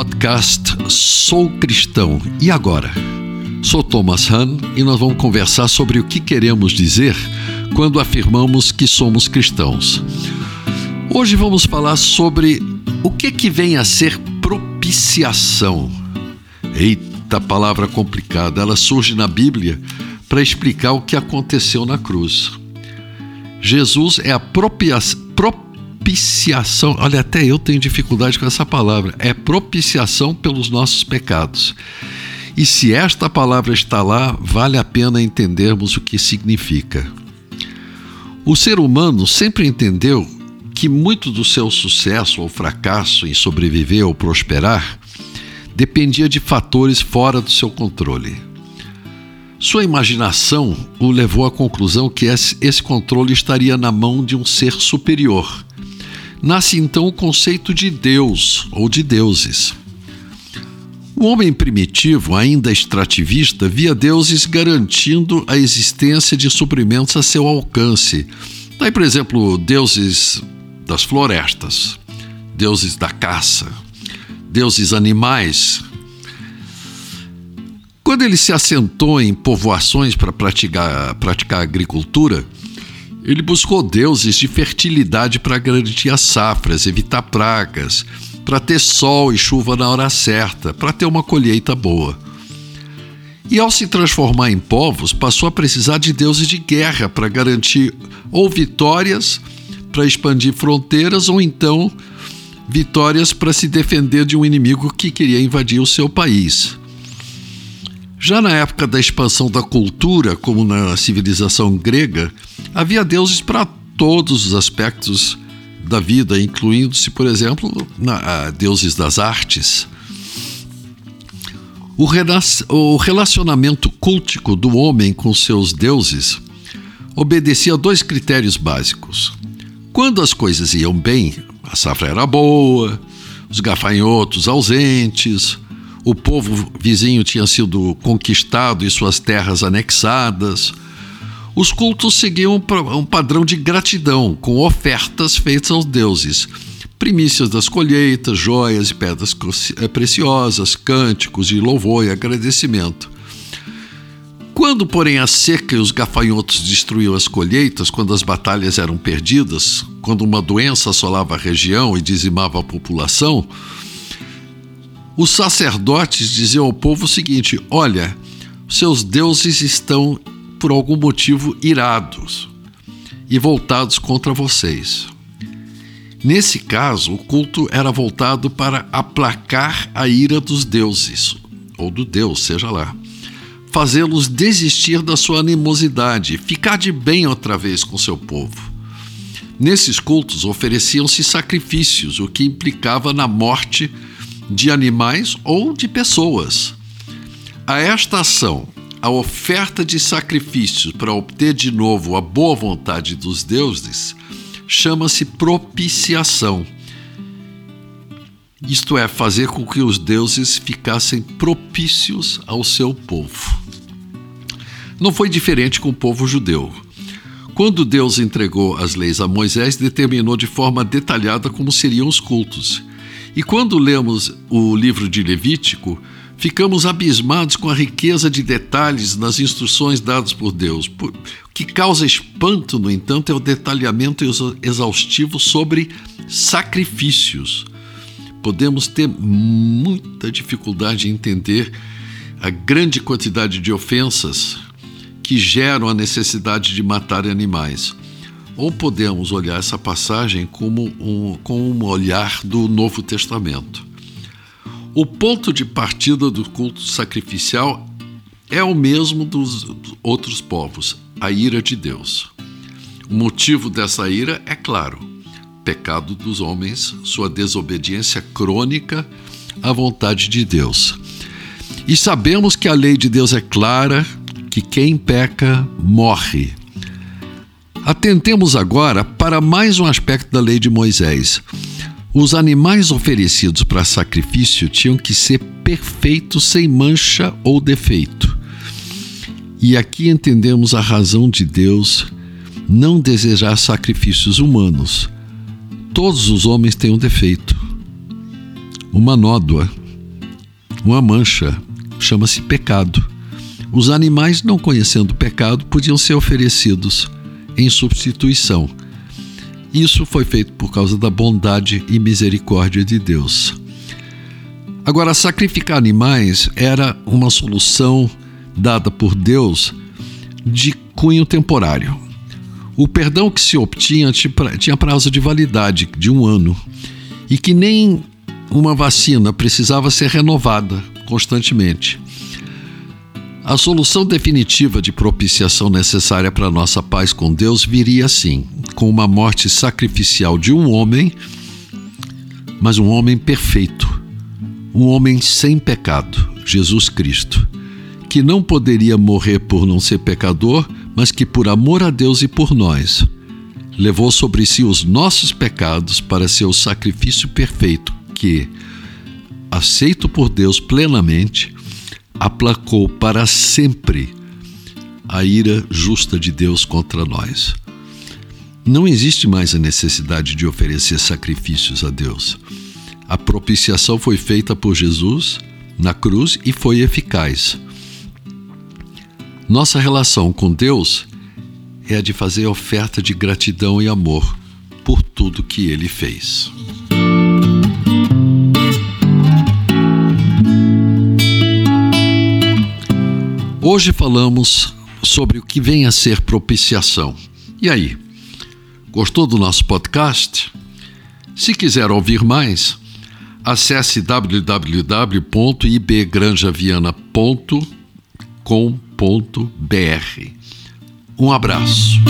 podcast Sou Cristão e agora? Sou Thomas Hahn e nós vamos conversar sobre o que queremos dizer quando afirmamos que somos cristãos. Hoje vamos falar sobre o que que vem a ser propiciação. Eita, palavra complicada, ela surge na Bíblia para explicar o que aconteceu na cruz. Jesus é a propiciação propiciação. Olha, até eu tenho dificuldade com essa palavra. É propiciação pelos nossos pecados. E se esta palavra está lá, vale a pena entendermos o que significa. O ser humano sempre entendeu que muito do seu sucesso ou fracasso em sobreviver ou prosperar dependia de fatores fora do seu controle. Sua imaginação o levou à conclusão que esse controle estaria na mão de um ser superior, nasce então o conceito de Deus ou de deuses. O homem primitivo, ainda extrativista, via deuses garantindo a existência de suprimentos a seu alcance. Daí, por exemplo, deuses das florestas, deuses da caça, deuses animais. Quando ele se assentou em povoações para praticar, praticar agricultura, ele buscou deuses de fertilidade para garantir as safras, evitar pragas, para ter sol e chuva na hora certa, para ter uma colheita boa. E ao se transformar em povos, passou a precisar de deuses de guerra para garantir ou vitórias para expandir fronteiras ou então vitórias para se defender de um inimigo que queria invadir o seu país. Já na época da expansão da cultura, como na civilização grega, havia deuses para todos os aspectos da vida, incluindo-se, por exemplo, na, deuses das artes. O, o relacionamento cultico do homem com seus deuses obedecia a dois critérios básicos. Quando as coisas iam bem, a safra era boa, os gafanhotos ausentes, o povo vizinho tinha sido conquistado e suas terras anexadas. Os cultos seguiam um padrão de gratidão, com ofertas feitas aos deuses, primícias das colheitas, joias e pedras eh, preciosas, cânticos de louvor e agradecimento. Quando, porém, a seca e os gafanhotos destruíam as colheitas, quando as batalhas eram perdidas, quando uma doença assolava a região e dizimava a população, os sacerdotes diziam ao povo o seguinte: Olha, seus deuses estão, por algum motivo, irados e voltados contra vocês. Nesse caso, o culto era voltado para aplacar a ira dos deuses, ou do Deus, seja lá, fazê-los desistir da sua animosidade, ficar de bem outra vez com seu povo. Nesses cultos ofereciam-se sacrifícios, o que implicava na morte de animais ou de pessoas. A esta ação, a oferta de sacrifícios para obter de novo a boa vontade dos deuses, chama-se propiciação. Isto é, fazer com que os deuses ficassem propícios ao seu povo. Não foi diferente com o povo judeu. Quando Deus entregou as leis a Moisés, determinou de forma detalhada como seriam os cultos. E quando lemos o livro de Levítico, ficamos abismados com a riqueza de detalhes nas instruções dadas por Deus. O que causa espanto, no entanto, é o detalhamento exaustivo sobre sacrifícios. Podemos ter muita dificuldade em entender a grande quantidade de ofensas que geram a necessidade de matar animais. Ou podemos olhar essa passagem como um, com um olhar do Novo Testamento. O ponto de partida do culto sacrificial é o mesmo dos outros povos, a ira de Deus. O motivo dessa ira é claro: pecado dos homens, sua desobediência crônica à vontade de Deus. E sabemos que a lei de Deus é clara, que quem peca morre. Atentemos agora para mais um aspecto da lei de Moisés. Os animais oferecidos para sacrifício tinham que ser perfeitos, sem mancha ou defeito. E aqui entendemos a razão de Deus não desejar sacrifícios humanos. Todos os homens têm um defeito, uma nódoa, uma mancha, chama-se pecado. Os animais, não conhecendo o pecado, podiam ser oferecidos em substituição. Isso foi feito por causa da bondade e misericórdia de Deus. Agora, sacrificar animais era uma solução dada por Deus de cunho temporário. O perdão que se obtinha tinha prazo de validade de um ano e que nem uma vacina precisava ser renovada constantemente. A solução definitiva de propiciação necessária para nossa paz com Deus viria assim, com uma morte sacrificial de um homem, mas um homem perfeito, um homem sem pecado, Jesus Cristo, que não poderia morrer por não ser pecador, mas que por amor a Deus e por nós, levou sobre si os nossos pecados para ser o sacrifício perfeito que, aceito por Deus plenamente, aplacou para sempre a ira justa de Deus contra nós. Não existe mais a necessidade de oferecer sacrifícios a Deus. A propiciação foi feita por Jesus na cruz e foi eficaz. Nossa relação com Deus é a de fazer oferta de gratidão e amor por tudo que ele fez. Hoje falamos sobre o que vem a ser propiciação. E aí, gostou do nosso podcast? Se quiser ouvir mais, acesse www.ibgranjaviana.com.br. Um abraço.